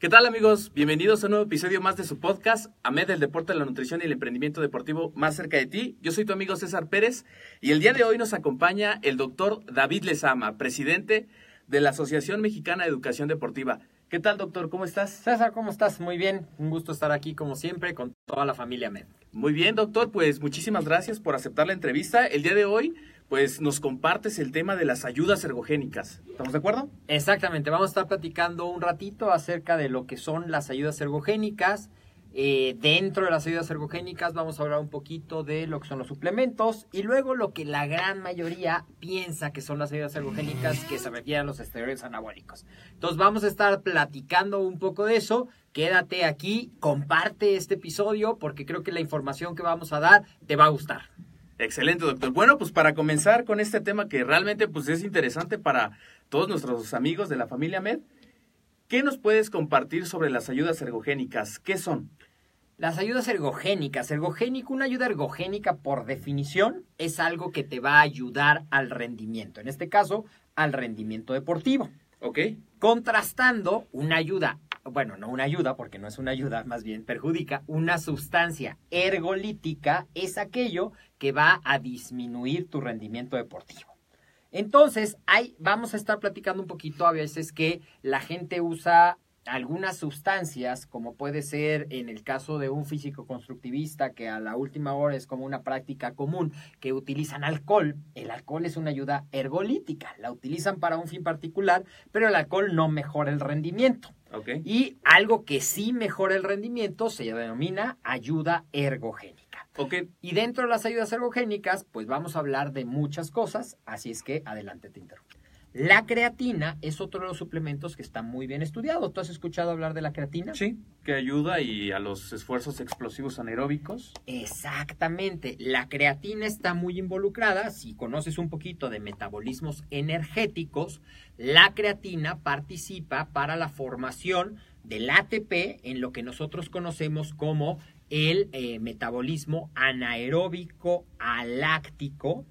¿Qué tal amigos? Bienvenidos a un nuevo episodio más de su podcast, AMED del Deporte, la Nutrición y el Emprendimiento Deportivo más cerca de ti. Yo soy tu amigo César Pérez y el día de hoy nos acompaña el doctor David Lezama, presidente de la Asociación Mexicana de Educación Deportiva. ¿Qué tal doctor? ¿Cómo estás? César, ¿cómo estás? Muy bien, un gusto estar aquí como siempre con toda la familia AMED. Muy bien doctor, pues muchísimas gracias por aceptar la entrevista. El día de hoy pues nos compartes el tema de las ayudas ergogénicas. ¿Estamos de acuerdo? Exactamente, vamos a estar platicando un ratito acerca de lo que son las ayudas ergogénicas. Eh, dentro de las ayudas ergogénicas vamos a hablar un poquito de lo que son los suplementos y luego lo que la gran mayoría piensa que son las ayudas ergogénicas que se refieren a los esteroides anabólicos. Entonces vamos a estar platicando un poco de eso. Quédate aquí, comparte este episodio porque creo que la información que vamos a dar te va a gustar. Excelente, doctor. Bueno, pues para comenzar con este tema que realmente pues, es interesante para todos nuestros amigos de la familia MED, ¿qué nos puedes compartir sobre las ayudas ergogénicas? ¿Qué son? Las ayudas ergogénicas. Ergogénico, una ayuda ergogénica por definición es algo que te va a ayudar al rendimiento. En este caso, al rendimiento deportivo. Ok. Contrastando una ayuda bueno, no una ayuda, porque no es una ayuda, más bien perjudica, una sustancia ergolítica es aquello que va a disminuir tu rendimiento deportivo. Entonces, hay, vamos a estar platicando un poquito a veces que la gente usa algunas sustancias, como puede ser en el caso de un físico constructivista, que a la última hora es como una práctica común, que utilizan alcohol. El alcohol es una ayuda ergolítica, la utilizan para un fin particular, pero el alcohol no mejora el rendimiento. Y algo que sí mejora el rendimiento se denomina ayuda ergogénica. Y dentro de las ayudas ergogénicas, pues vamos a hablar de muchas cosas, así es que adelante te interrumpo. La creatina es otro de los suplementos que está muy bien estudiado. ¿Tú has escuchado hablar de la creatina? Sí, que ayuda y a los esfuerzos explosivos anaeróbicos. Exactamente. La creatina está muy involucrada. Si conoces un poquito de metabolismos energéticos, la creatina participa para la formación del ATP en lo que nosotros conocemos como el eh, metabolismo anaeróbico aláctico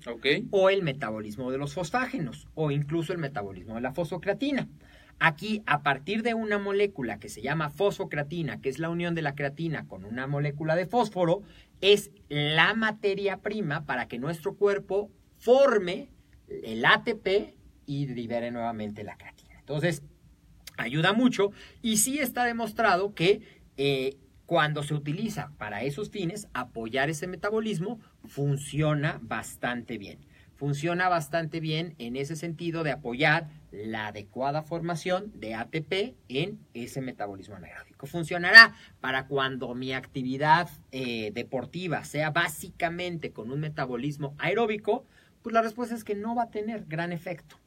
o el metabolismo de los fosfágenos o incluso el metabolismo de la fosfocreatina. Aquí, a partir de una molécula que se llama fosfocreatina, que es la unión de la creatina con una molécula de fósforo, es la materia prima para que nuestro cuerpo forme el ATP y libere nuevamente la creatina. Entonces, ayuda mucho y sí está demostrado que eh, cuando se utiliza para esos fines, apoyar ese metabolismo funciona bastante bien. Funciona bastante bien en ese sentido de apoyar la adecuada formación de ATP en ese metabolismo anaeróbico. Funcionará para cuando mi actividad eh, deportiva sea básicamente con un metabolismo aeróbico, pues la respuesta es que no va a tener gran efecto.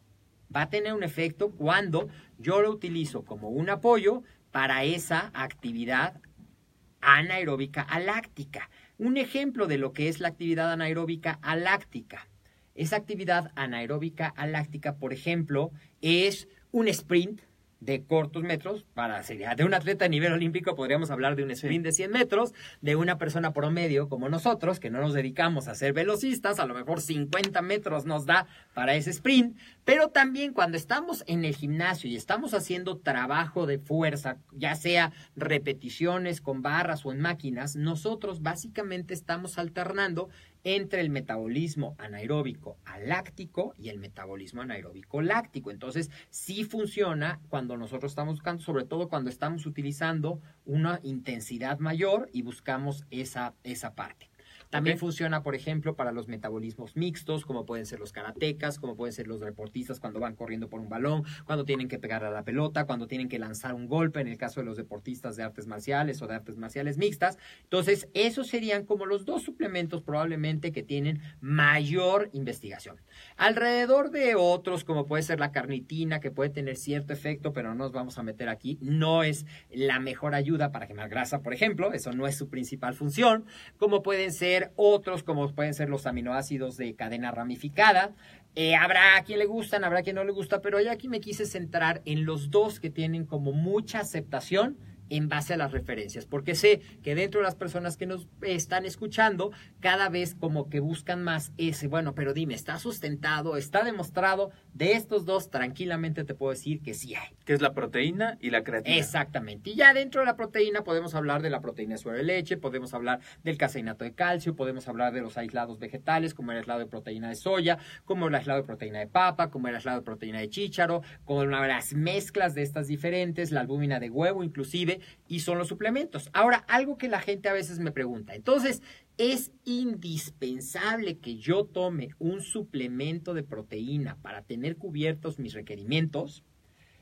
Va a tener un efecto cuando yo lo utilizo como un apoyo para esa actividad anaeróbica aláctica. Un ejemplo de lo que es la actividad anaeróbica aláctica. Esa actividad anaeróbica aláctica, por ejemplo, es un sprint de cortos metros, para de un atleta a nivel olímpico podríamos hablar de un sprint de 100 metros, de una persona promedio como nosotros, que no nos dedicamos a ser velocistas, a lo mejor 50 metros nos da para ese sprint, pero también cuando estamos en el gimnasio y estamos haciendo trabajo de fuerza, ya sea repeticiones con barras o en máquinas, nosotros básicamente estamos alternando entre el metabolismo anaeróbico aláctico y el metabolismo anaeróbico láctico. Entonces, sí funciona cuando nosotros estamos buscando, sobre todo cuando estamos utilizando una intensidad mayor y buscamos esa, esa parte. También funciona, por ejemplo, para los metabolismos mixtos, como pueden ser los karatecas, como pueden ser los deportistas cuando van corriendo por un balón, cuando tienen que pegar a la pelota, cuando tienen que lanzar un golpe, en el caso de los deportistas de artes marciales o de artes marciales mixtas. Entonces, esos serían como los dos suplementos probablemente que tienen mayor investigación. Alrededor de otros, como puede ser la carnitina, que puede tener cierto efecto, pero no nos vamos a meter aquí, no es la mejor ayuda para quemar grasa, por ejemplo, eso no es su principal función, como pueden ser otros, como pueden ser los aminoácidos de cadena ramificada. Eh, habrá a quien le gustan, habrá a quien no le gusta, pero yo aquí me quise centrar en los dos que tienen como mucha aceptación en base a las referencias, porque sé que dentro de las personas que nos están escuchando, cada vez como que buscan más ese, bueno, pero dime, ¿está sustentado? ¿Está demostrado? De estos dos, tranquilamente te puedo decir que sí hay. Que es la proteína y la creatina. Exactamente. Y ya dentro de la proteína podemos hablar de la proteína de suero de leche, podemos hablar del caseinato de calcio, podemos hablar de los aislados vegetales, como el aislado de proteína de soya, como el aislado de proteína de papa, como el aislado de proteína de chícharo, como las mezclas de estas diferentes, la albúmina de huevo inclusive, y son los suplementos. Ahora, algo que la gente a veces me pregunta, entonces, ¿es indispensable que yo tome un suplemento de proteína para tener cubiertos mis requerimientos?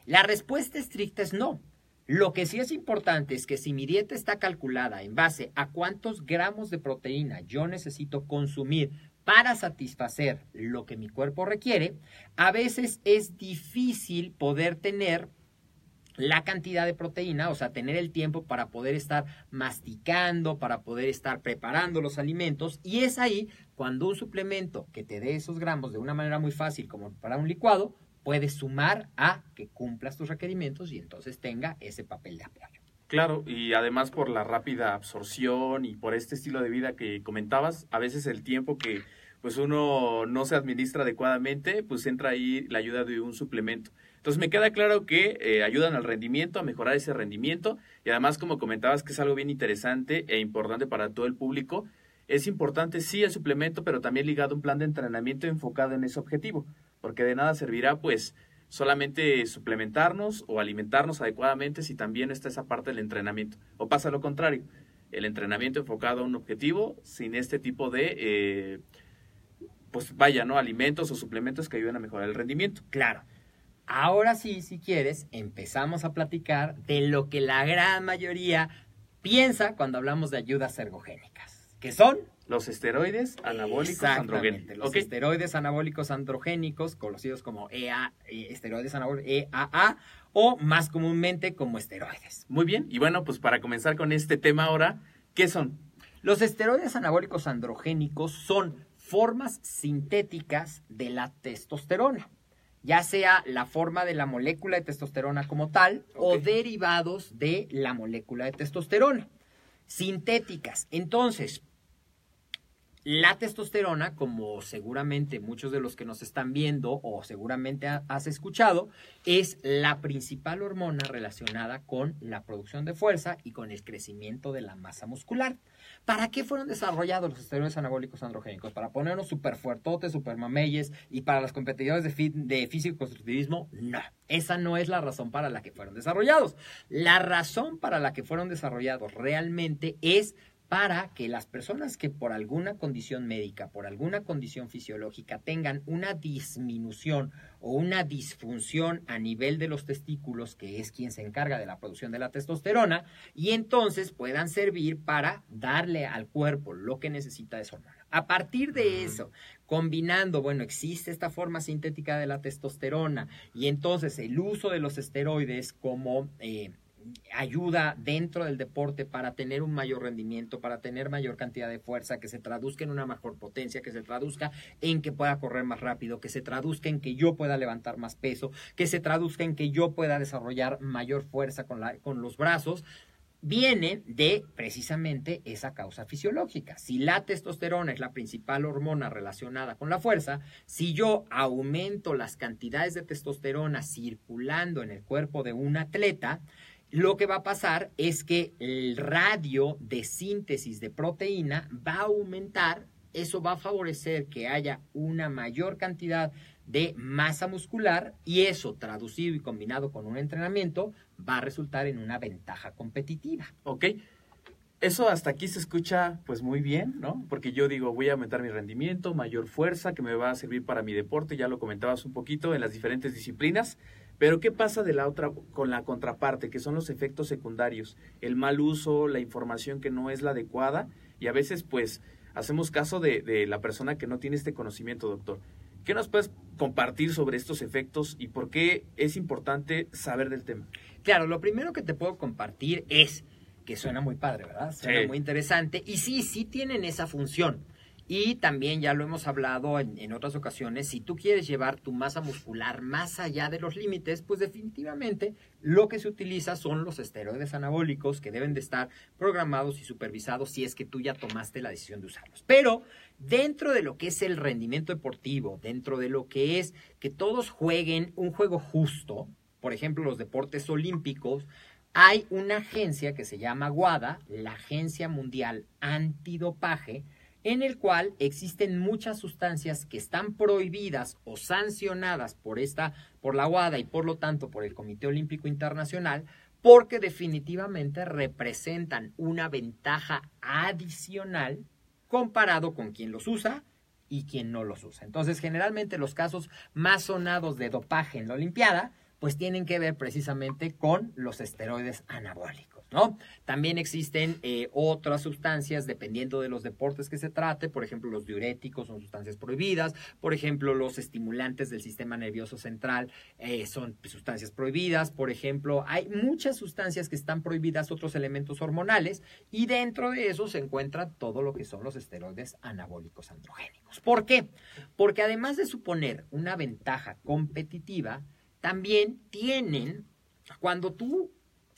La respuesta estricta es no. Lo que sí es importante es que si mi dieta está calculada en base a cuántos gramos de proteína yo necesito consumir para satisfacer lo que mi cuerpo requiere, a veces es difícil poder tener la cantidad de proteína, o sea, tener el tiempo para poder estar masticando, para poder estar preparando los alimentos. Y es ahí cuando un suplemento que te dé esos gramos de una manera muy fácil como para un licuado, puedes sumar a que cumplas tus requerimientos y entonces tenga ese papel de apoyo. Claro, y además por la rápida absorción y por este estilo de vida que comentabas, a veces el tiempo que pues uno no se administra adecuadamente, pues entra ahí la ayuda de un suplemento. Entonces me queda claro que eh, ayudan al rendimiento, a mejorar ese rendimiento y además como comentabas que es algo bien interesante e importante para todo el público, es importante sí el suplemento, pero también ligado a un plan de entrenamiento enfocado en ese objetivo, porque de nada servirá pues solamente suplementarnos o alimentarnos adecuadamente si también está esa parte del entrenamiento. O pasa lo contrario, el entrenamiento enfocado a un objetivo sin este tipo de, eh, pues vaya, ¿no? Alimentos o suplementos que ayuden a mejorar el rendimiento. Claro. Ahora sí, si quieres, empezamos a platicar de lo que la gran mayoría piensa cuando hablamos de ayudas ergogénicas, que son los esteroides anabólicos androgénicos. Los esteroides anabólicos androgénicos, conocidos como EA, eh, esteroides anabólicos, EAA, o más comúnmente como esteroides. Muy bien, y bueno, pues para comenzar con este tema ahora, ¿qué son? Los esteroides anabólicos androgénicos son formas sintéticas de la testosterona, ya sea la forma de la molécula de testosterona como tal o derivados de la molécula de testosterona sintéticas. Entonces, la testosterona, como seguramente muchos de los que nos están viendo o seguramente has escuchado, es la principal hormona relacionada con la producción de fuerza y con el crecimiento de la masa muscular. ¿Para qué fueron desarrollados los esteroides anabólicos androgénicos? ¿Para ponernos súper fuertotes, súper mameyes y para los competidores de, de físico-constructivismo? No, esa no es la razón para la que fueron desarrollados. La razón para la que fueron desarrollados realmente es para que las personas que por alguna condición médica, por alguna condición fisiológica tengan una disminución o una disfunción a nivel de los testículos, que es quien se encarga de la producción de la testosterona, y entonces puedan servir para darle al cuerpo lo que necesita de su hormona. A partir de eso, combinando, bueno, existe esta forma sintética de la testosterona y entonces el uso de los esteroides como... Eh, ayuda dentro del deporte para tener un mayor rendimiento, para tener mayor cantidad de fuerza, que se traduzca en una mejor potencia, que se traduzca en que pueda correr más rápido, que se traduzca en que yo pueda levantar más peso, que se traduzca en que yo pueda desarrollar mayor fuerza con, la, con los brazos, viene de precisamente esa causa fisiológica. Si la testosterona es la principal hormona relacionada con la fuerza, si yo aumento las cantidades de testosterona circulando en el cuerpo de un atleta, lo que va a pasar es que el radio de síntesis de proteína va a aumentar, eso va a favorecer que haya una mayor cantidad de masa muscular y eso traducido y combinado con un entrenamiento va a resultar en una ventaja competitiva. Eso hasta aquí se escucha pues muy bien, ¿no? Porque yo digo, voy a aumentar mi rendimiento, mayor fuerza que me va a servir para mi deporte, ya lo comentabas un poquito en las diferentes disciplinas, pero ¿qué pasa de la otra con la contraparte, que son los efectos secundarios? El mal uso, la información que no es la adecuada y a veces pues hacemos caso de, de la persona que no tiene este conocimiento, doctor. ¿Qué nos puedes compartir sobre estos efectos y por qué es importante saber del tema? Claro, lo primero que te puedo compartir es que suena muy padre, ¿verdad? Suena muy interesante y sí, sí tienen esa función. Y también ya lo hemos hablado en, otras ocasiones, si tú quieres llevar tu masa muscular más allá de los límites, pues definitivamente lo que se utiliza son los esteroides anabólicos que deben de estar programados y supervisados si es que tú ya tomaste la decisión de usarlos. Pero dentro de lo que es el rendimiento deportivo, dentro de lo que es que todos jueguen un juego justo, por ejemplo los deportes olímpicos, hay una agencia que se llama WADA, la Agencia Mundial Antidopaje, en el cual existen muchas sustancias que están prohibidas o sancionadas por esta por la WADA y por lo tanto por el Comité Olímpico Internacional porque definitivamente representan una ventaja adicional comparado con quien los usa y quien no los usa. Entonces, generalmente los casos más sonados de dopaje en la Olimpiada pues tienen que ver precisamente con los esteroides anabólicos, También existen eh, otras sustancias dependiendo de los deportes que se trate, por ejemplo, los diuréticos son sustancias prohibidas, por ejemplo, los estimulantes del sistema nervioso central eh, son sustancias prohibidas, por ejemplo, hay muchas sustancias que están prohibidas, otros elementos hormonales, y dentro de eso se encuentra todo lo que son los esteroides anabólicos androgénicos. ¿Por qué? Porque además de suponer una ventaja competitiva, también tienen, cuando tú,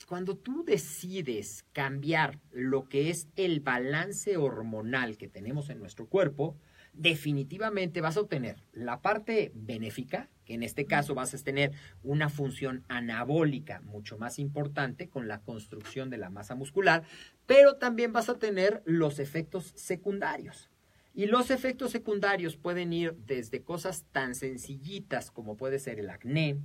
cuando tú decides cambiar lo que es el balance hormonal que tenemos en nuestro cuerpo, definitivamente vas a obtener la parte benéfica, que en este caso vas a tener una función anabólica mucho más importante con la construcción de la masa muscular, pero también vas a tener los efectos secundarios. Y los efectos secundarios pueden ir desde cosas tan sencillitas como puede ser el acné,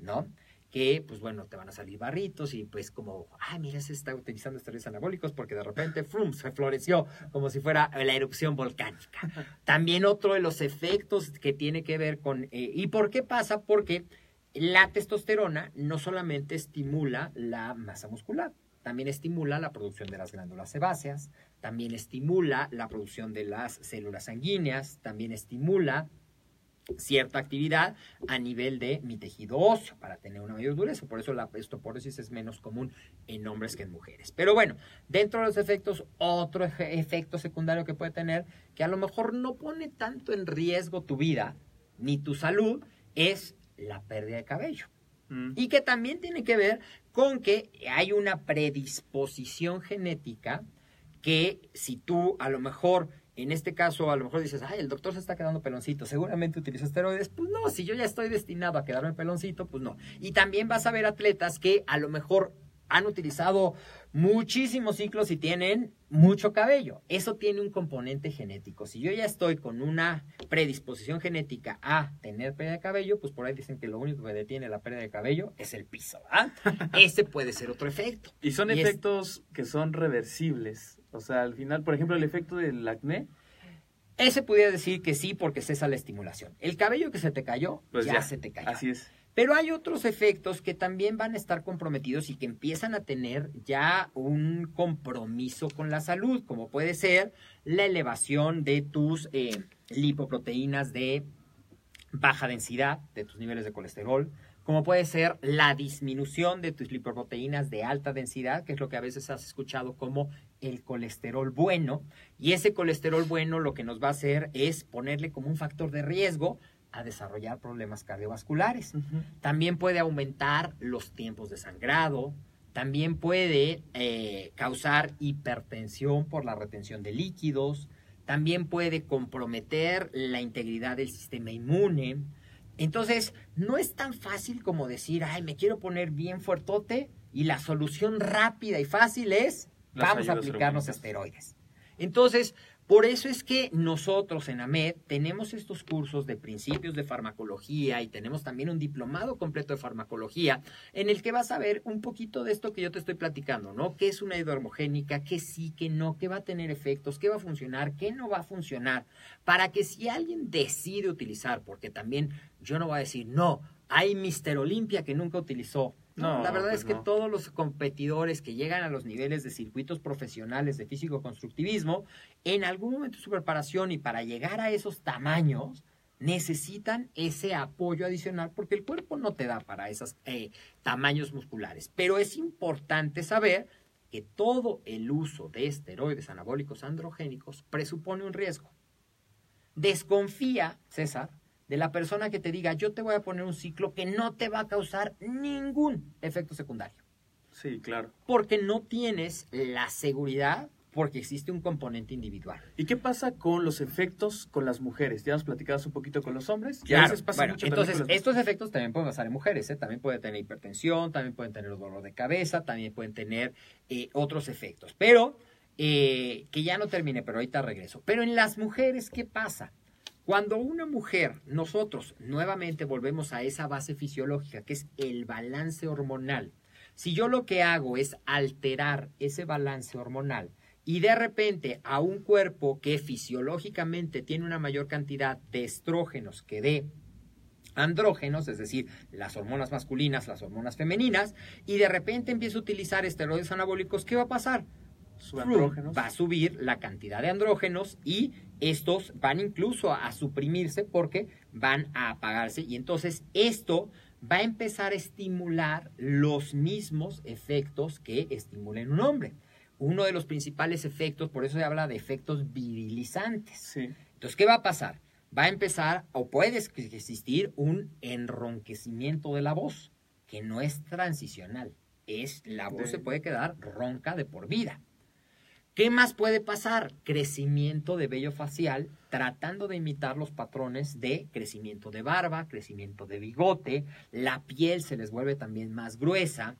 ¿no? Que, pues bueno, te van a salir barritos y pues como, ah, mira, se está utilizando esteroides anabólicos porque de repente, frum, se floreció como si fuera la erupción volcánica. También otro de los efectos que tiene que ver con, eh, ¿y por qué pasa? Porque la testosterona no solamente estimula la masa muscular, también estimula la producción de las glándulas sebáceas, también estimula la producción de las células sanguíneas, también estimula cierta actividad a nivel de mi tejido óseo para tener una mayor dureza. Por eso la osteoporosis es menos común en hombres que en mujeres. Pero bueno, dentro de los efectos, otro efecto secundario que puede tener, que a lo mejor no pone tanto en riesgo tu vida ni tu salud, es la pérdida de cabello. Mm. Y que también tiene que ver con que hay una predisposición genética que si tú a lo mejor, en este caso, a lo mejor dices, ay, el doctor se está quedando peloncito, seguramente utiliza esteroides, pues no, si yo ya estoy destinado a quedarme peloncito, pues no. Y también vas a ver atletas que a lo mejor han utilizado muchísimos ciclos y tienen mucho cabello. Eso tiene un componente genético. Si yo ya estoy con una predisposición genética a tener pérdida de cabello, pues por ahí dicen que lo único que detiene la pérdida de cabello es el piso. ¿ah? Ese puede ser otro efecto. Y son efectos que son reversibles. O sea, al final, por ejemplo, el efecto del acné. Ese pudiera decir que sí, porque cesa la estimulación. El cabello que se te cayó, pues ya se te cayó. Así es. Pero hay otros efectos que también van a estar comprometidos y que empiezan a tener ya un compromiso con la salud, como puede ser la elevación de tus eh, lipoproteínas de baja densidad, de tus niveles de colesterol, como puede ser la disminución de tus lipoproteínas de alta densidad, que es lo que a veces has escuchado como el colesterol bueno. Y ese colesterol bueno lo que nos va a hacer es ponerle como un factor de riesgo a desarrollar problemas cardiovasculares. También puede aumentar los tiempos de sangrado, también puede eh, causar hipertensión por la retención de líquidos, también puede comprometer la integridad del sistema inmune. Entonces, no es tan fácil como decir, ay, me quiero poner bien fuertote y la solución rápida y fácil es, vamos a aplicarnos esteroides. Entonces, por eso es que nosotros en AMED tenemos estos cursos de principios de farmacología y tenemos también un diplomado completo de farmacología en el que vas a ver un poquito de esto que yo te estoy platicando, ¿no? ¿Qué es una hidrohomogénica? ¿Qué sí, qué no? ¿Qué va a tener efectos? ¿Qué va a funcionar? ¿Qué no va a funcionar? Para que si alguien decide utilizar, porque también yo no voy a decir, no, hay Mister Olimpia que nunca utilizó no, la verdad pues es que todos los competidores que llegan a los niveles de circuitos profesionales de físico-constructivismo, en algún momento de su preparación y para llegar a esos tamaños, necesitan ese apoyo adicional porque el cuerpo no te da para esos eh, tamaños musculares. Pero es importante saber que todo el uso de esteroides anabólicos androgénicos presupone un riesgo. Desconfía, César, de la persona que te diga, yo te voy a poner un ciclo que no te va a causar ningún efecto secundario. Sí, claro. Porque no tienes la seguridad porque existe un componente individual. ¿Y qué pasa con los efectos con las mujeres? Ya nos platicabas un poquito con los hombres. Claro. Bueno, entonces, estos efectos también pueden pasar en mujeres, ¿eh? También pueden tener hipertensión, también pueden tener dolor de cabeza, también pueden tener eh, otros efectos. Pero, eh, que ya no termine, pero ahorita regreso. Pero en las mujeres, ¿qué pasa? Cuando una mujer, nosotros nuevamente volvemos a esa base fisiológica, que es el balance hormonal. Si yo lo que hago es alterar ese balance hormonal, y de repente a un cuerpo que fisiológicamente tiene una mayor cantidad de estrógenos que de andrógenos, es decir, las hormonas masculinas, las hormonas femeninas, y de repente empieza a utilizar esteroides anabólicos, ¿qué va a pasar? Va a subir la cantidad de andrógenos y estos van incluso a, a suprimirse porque van a apagarse y entonces esto va a empezar a estimular los mismos efectos que estimulen un hombre uno de los principales efectos, por eso se habla de efectos virilizantes. Entonces, ¿qué va a pasar? Va a empezar o puede existir un enronquecimiento de la voz, que no es transicional. Es la voz se puede quedar ronca de por vida. ¿Qué más puede pasar? Crecimiento de vello facial, tratando de imitar los patrones de crecimiento de barba, crecimiento de bigote, la piel se les vuelve también más gruesa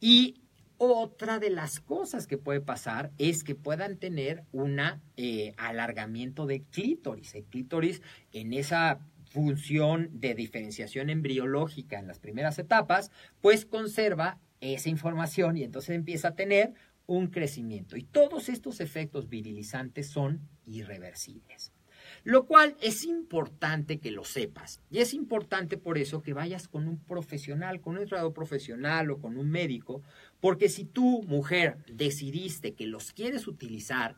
y otra de las cosas que puede pasar es que puedan tener un eh, alargamiento de clítoris. El clítoris en esa función de diferenciación embriológica en las primeras etapas, pues conserva esa información y entonces empieza a tener un crecimiento. Y todos estos efectos virilizantes son irreversibles. Lo cual es importante que lo sepas. Y es importante por eso que vayas con un profesional, con un entrenador profesional o con un médico, porque si tú, mujer, decidiste que los quieres utilizar,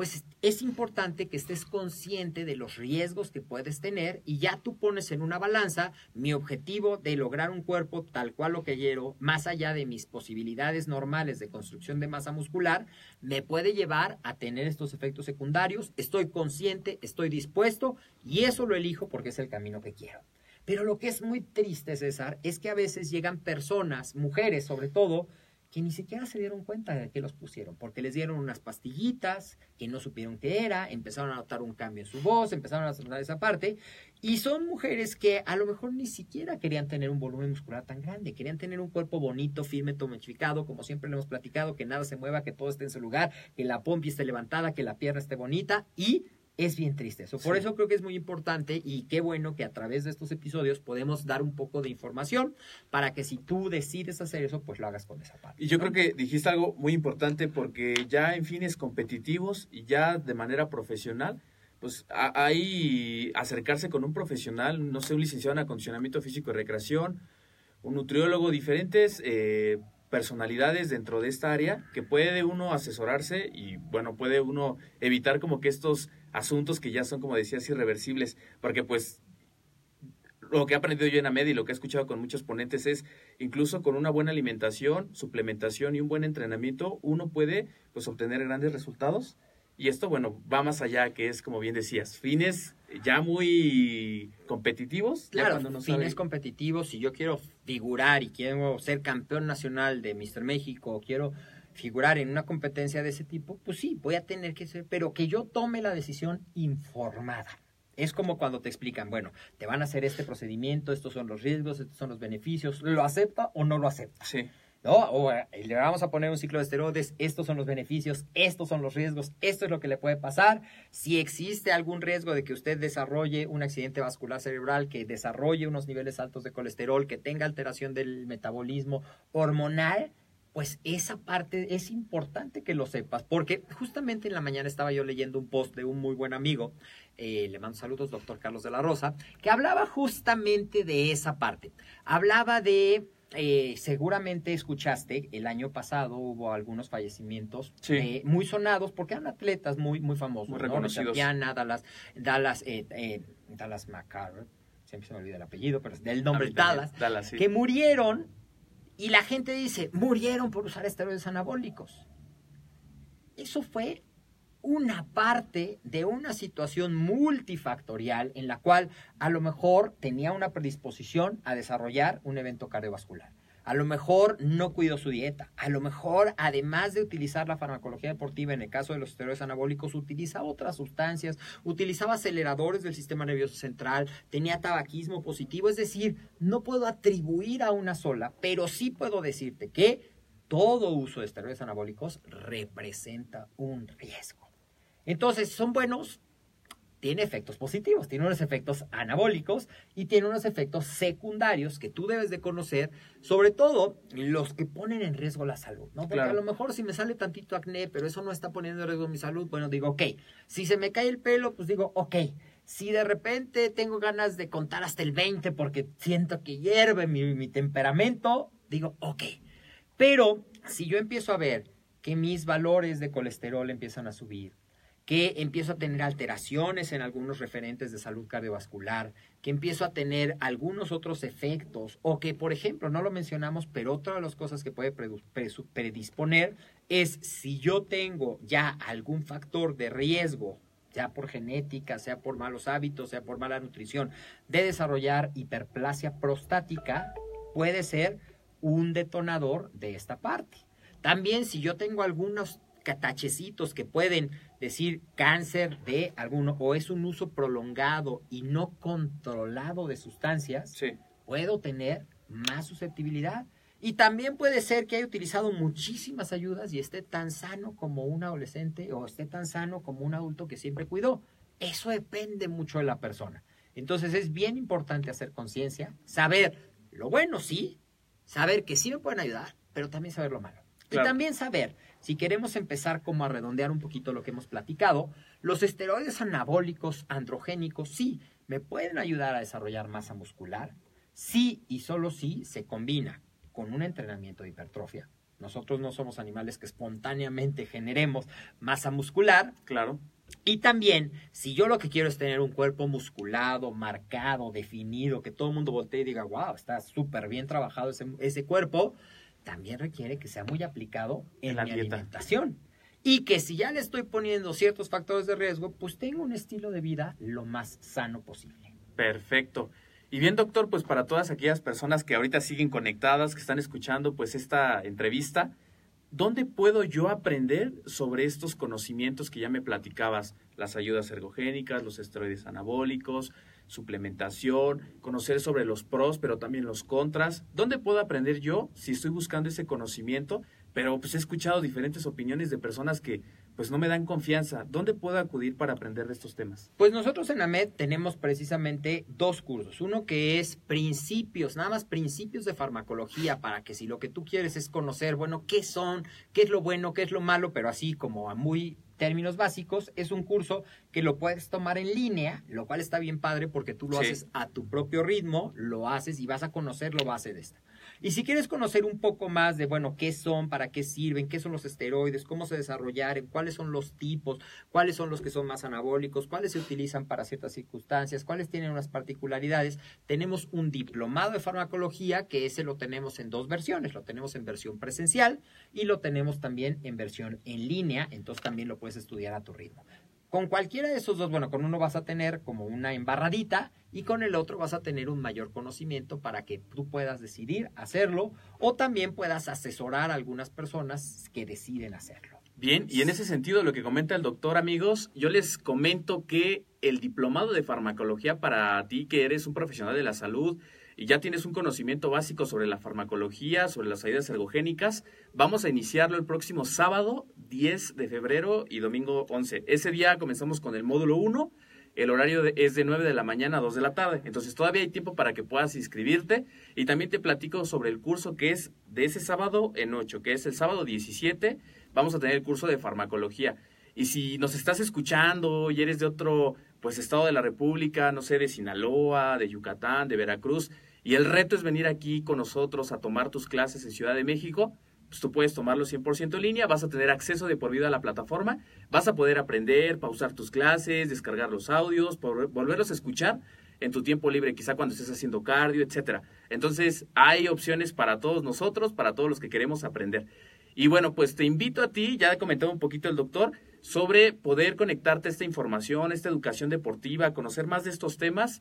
pues es importante que estés consciente de los riesgos que puedes tener y ya tú pones en una balanza mi objetivo de lograr un cuerpo tal cual lo que quiero, más allá de mis posibilidades normales de construcción de masa muscular, me puede llevar a tener estos efectos secundarios. Estoy consciente, estoy dispuesto y eso lo elijo porque es el camino que quiero. Pero lo que es muy triste, César, es que a veces llegan personas, mujeres sobre todo, que ni siquiera se dieron cuenta de que los pusieron, porque les dieron unas pastillitas que no supieron qué era, empezaron a notar un cambio en su voz, empezaron a notar esa parte, y son mujeres que a lo mejor ni siquiera querían tener un volumen muscular tan grande, querían tener un cuerpo bonito, firme, tonificado, como siempre le hemos platicado, que nada se mueva, que todo esté en su lugar, que la pompi esté levantada, que la pierna esté bonita, y es bien triste eso. Por eso creo que es muy importante y qué bueno que a través de estos episodios podemos dar un poco de información para que si tú decides hacer eso, pues lo hagas con esa parte. Y yo creo que dijiste algo muy importante porque ya en fines competitivos y ya de manera profesional, pues hay acercarse con un profesional, no sé, un licenciado en acondicionamiento físico y recreación, un nutriólogo, diferentes eh, personalidades dentro de esta área que puede uno asesorarse y bueno, puede uno evitar como que estos asuntos que ya son, como decías, irreversibles, porque pues lo que he aprendido yo en AMED y lo que he escuchado con muchos ponentes es, incluso con una buena alimentación, suplementación y un buen entrenamiento, uno puede pues obtener grandes resultados. Y esto, bueno, va más allá, que es, como bien decías, fines ya muy competitivos. Claro, fines competitivos. Si yo quiero figurar y quiero ser campeón nacional de Mister México, quiero figurar en una competencia de ese tipo, pues sí, voy a tener que ser, pero que yo tome la decisión informada. Es como cuando te explican, bueno, te van a hacer este procedimiento, estos son los riesgos, estos son los beneficios, ¿lo acepta o no lo acepta? Sí. ¿No? O eh, le vamos a poner un ciclo de esteroides, estos son los beneficios, estos son los riesgos, esto es lo que le puede pasar. Si existe algún riesgo de que usted desarrolle un accidente vascular cerebral, que desarrolle unos niveles altos de colesterol, que tenga alteración del metabolismo hormonal, pues esa parte es importante que lo sepas, porque justamente en la mañana estaba yo leyendo un post de un muy buen amigo, eh, le mando saludos, doctor Carlos de la Rosa, que hablaba justamente de esa parte. Hablaba de, eh, seguramente escuchaste, el año pasado hubo algunos fallecimientos eh, muy sonados, porque eran atletas muy, muy famosos, muy reconocidos. Dallas, Dallas, Dallas McCarver, siempre se me olvida el apellido, pero es del nombre Dallas, Dallas que murieron y la gente dice, murieron por usar esteroides anabólicos. Eso fue una parte de una situación multifactorial en la cual a lo mejor tenía una predisposición a desarrollar un evento cardiovascular. A lo mejor no cuidó su dieta. A lo mejor, además de utilizar la farmacología deportiva, en el caso de los esteroides anabólicos, utiliza otras sustancias, utilizaba aceleradores del sistema nervioso central, tenía tabaquismo positivo. Es decir, no puedo atribuir a una sola, pero sí puedo decirte que todo uso de esteroides anabólicos representa un riesgo. Entonces, son buenos tiene efectos positivos, tiene unos efectos anabólicos y tiene unos efectos secundarios que tú debes de conocer, sobre todo los que ponen en riesgo la salud, ¿no? Porque a lo mejor si me sale tantito acné, pero eso no está poniendo en riesgo mi salud, bueno, digo, ok, si se me cae el pelo, pues digo, ok, si de repente tengo ganas de contar hasta el 20 porque siento que hierve mi, mi temperamento, digo, ok, pero si yo empiezo a ver que mis valores de colesterol empiezan a subir, que empiezo a tener alteraciones en algunos referentes de salud cardiovascular, que empiezo a tener algunos otros efectos, o que, por ejemplo, no lo mencionamos, pero otra de las cosas que puede predisponer es si yo tengo ya algún factor de riesgo, ya por genética, sea por malos hábitos, sea por mala nutrición, de desarrollar hiperplasia prostática, puede ser un detonador de esta parte. También si yo tengo algunos catachecitos que pueden decir cáncer de alguno o es un uso prolongado y no controlado de sustancias, puedo tener más susceptibilidad. Y también puede ser que haya utilizado muchísimas ayudas y esté tan sano como un adolescente o esté tan sano como un adulto que siempre cuidó. Eso depende mucho de la persona. Entonces es bien importante hacer conciencia, saber lo bueno sí, saber que sí me pueden ayudar, pero también saber lo malo. Y también saber si queremos empezar como a redondear un poquito lo que hemos platicado, los esteroides anabólicos androgénicos sí me pueden ayudar a desarrollar masa muscular, sí y solo si se combina con un entrenamiento de hipertrofia. Nosotros no somos animales que espontáneamente generemos masa muscular. Claro. Y también, si yo lo que quiero es tener un cuerpo musculado, marcado, definido, que todo el mundo voltee y diga, wow, está súper bien trabajado ese, ese cuerpo, también requiere que sea muy aplicado en, la alimentación. Y que si ya le estoy poniendo ciertos factores de riesgo, pues tengo un estilo de vida lo más sano posible. Perfecto. Y bien, doctor, pues para todas aquellas personas que ahorita siguen conectadas, que están escuchando pues esta entrevista, ¿dónde puedo yo aprender sobre estos conocimientos que ya me platicabas? Las ayudas ergogénicas, los esteroides anabólicos, suplementación, conocer sobre los pros, pero también los contras. ¿Dónde puedo aprender yo si estoy buscando ese conocimiento? Pero pues he escuchado diferentes opiniones de personas que pues no me dan confianza. ¿Dónde puedo acudir para aprender de estos temas? Pues nosotros en AMED tenemos precisamente dos cursos. Uno que es principios, nada más principios de farmacología, para que si lo que tú quieres es conocer, bueno, qué son, qué es lo bueno, qué es lo malo, pero así como a muy términos básicos, es un curso que lo puedes tomar en línea, lo cual está bien padre porque tú lo haces a tu propio ritmo, lo haces y vas a conocer lo base de esta. Y si quieres conocer un poco más de, bueno, qué son, para qué sirven, qué son los esteroides, cómo se desarrollaron, cuáles son los tipos, cuáles son los que son más anabólicos, cuáles se utilizan para ciertas circunstancias, cuáles tienen unas particularidades, tenemos un diplomado de farmacología que ese lo tenemos en dos versiones, lo tenemos en versión presencial y lo tenemos también en versión en línea, entonces también lo puedes estudiar a tu ritmo. Con cualquiera de esos dos, bueno, con uno vas a tener como una embarradita y con el otro vas a tener un mayor conocimiento para que tú puedas decidir hacerlo o también puedas asesorar a algunas personas que deciden hacerlo. Bien, y en ese sentido, lo que comenta el doctor, amigos, yo les comento que el diplomado de farmacología para ti, que eres un profesional de la salud, y ya tienes un conocimiento básico sobre la farmacología, sobre las ayudas ergogénicas, vamos a iniciarlo el próximo sábado 10 de febrero y domingo 11. Ese día comenzamos con el módulo 1. El horario es de 9 de la mañana a 2 de la tarde. Entonces todavía hay tiempo para que puedas inscribirte. Y también te platico sobre el curso que es de ese sábado en 8, que es el sábado 17. Vamos a tener el curso de farmacología. Y si nos estás escuchando y eres de otro pues estado de la República, no sé, de Sinaloa, de Yucatán, de Veracruz, y el reto es venir aquí con nosotros a tomar tus clases en Ciudad de México, pues tú puedes tomarlo 100% en línea, vas a tener acceso de por vida a la plataforma, vas a poder aprender, pausar tus clases, descargar los audios, volverlos a escuchar en tu tiempo libre, quizá cuando estés haciendo cardio, etcétera. Entonces, hay opciones para todos nosotros, para todos los que queremos aprender. Y bueno, pues te invito a ti, ya ha comentado un poquito el doctor, sobre poder conectarte a esta información, esta educación deportiva, conocer más de estos temas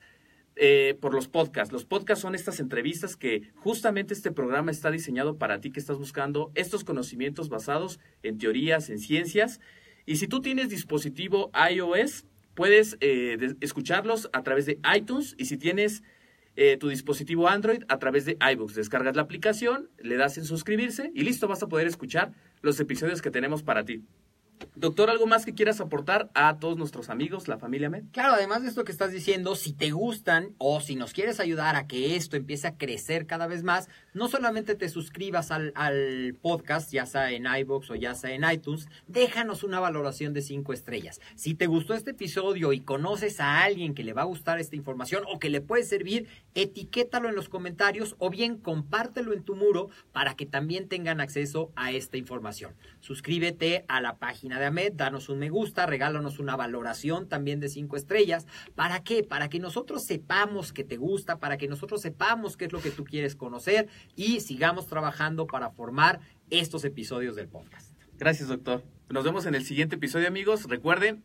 eh, por los podcasts. Los podcasts son estas entrevistas que justamente este programa está diseñado para ti que estás buscando estos conocimientos basados en teorías, en ciencias. Y si tú tienes dispositivo iOS, puedes eh, escucharlos a través de iTunes y si tienes eh, tu dispositivo Android a través de iBooks. Descargas la aplicación, le das en suscribirse y listo, vas a poder escuchar los episodios que tenemos para ti. Doctor, ¿algo más que quieras aportar a todos nuestros amigos, la familia Med? Claro, además de esto que estás diciendo, si te gustan o si nos quieres ayudar a que esto empiece a crecer cada vez más, no solamente te suscribas al, al podcast, ya sea en iBox o ya sea en iTunes, déjanos una valoración de cinco estrellas. Si te gustó este episodio y conoces a alguien que le va a gustar esta información o que le puede servir, etiquétalo en los comentarios o bien compártelo en tu muro para que también tengan acceso a esta información. Suscríbete a la página de AMED, danos un me gusta, regálanos una valoración también de cinco estrellas. ¿Para qué? Para que nosotros sepamos que te gusta, para que nosotros sepamos qué es lo que tú quieres conocer y sigamos trabajando para formar estos episodios del podcast. Gracias, doctor. Nos vemos en el siguiente episodio, amigos. Recuerden,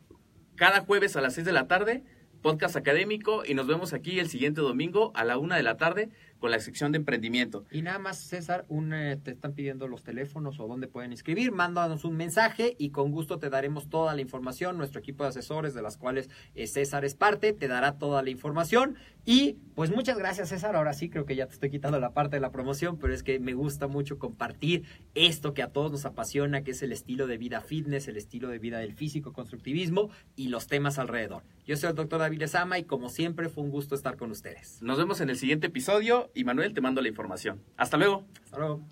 cada jueves a las 6 de la tarde, podcast académico y nos vemos aquí el siguiente domingo a la una de la tarde con la sección de emprendimiento. Y nada más, César, un, eh, te están pidiendo los teléfonos o dónde pueden inscribir, mándanos un mensaje y con gusto te daremos toda la información. Nuestro equipo de asesores, de las cuales eh, César es parte, te dará toda la información. Y pues muchas gracias, César. Ahora sí, creo que ya te estoy quitando la parte de la promoción, pero es que me gusta mucho compartir esto que a todos nos apasiona, que es el estilo de vida fitness, el estilo de vida del físico, constructivismo y los temas alrededor. Yo soy el doctor David Sama y como siempre fue un gusto estar con ustedes. Nos vemos en el siguiente episodio y Manuel te mando la información. Hasta luego. Hasta luego.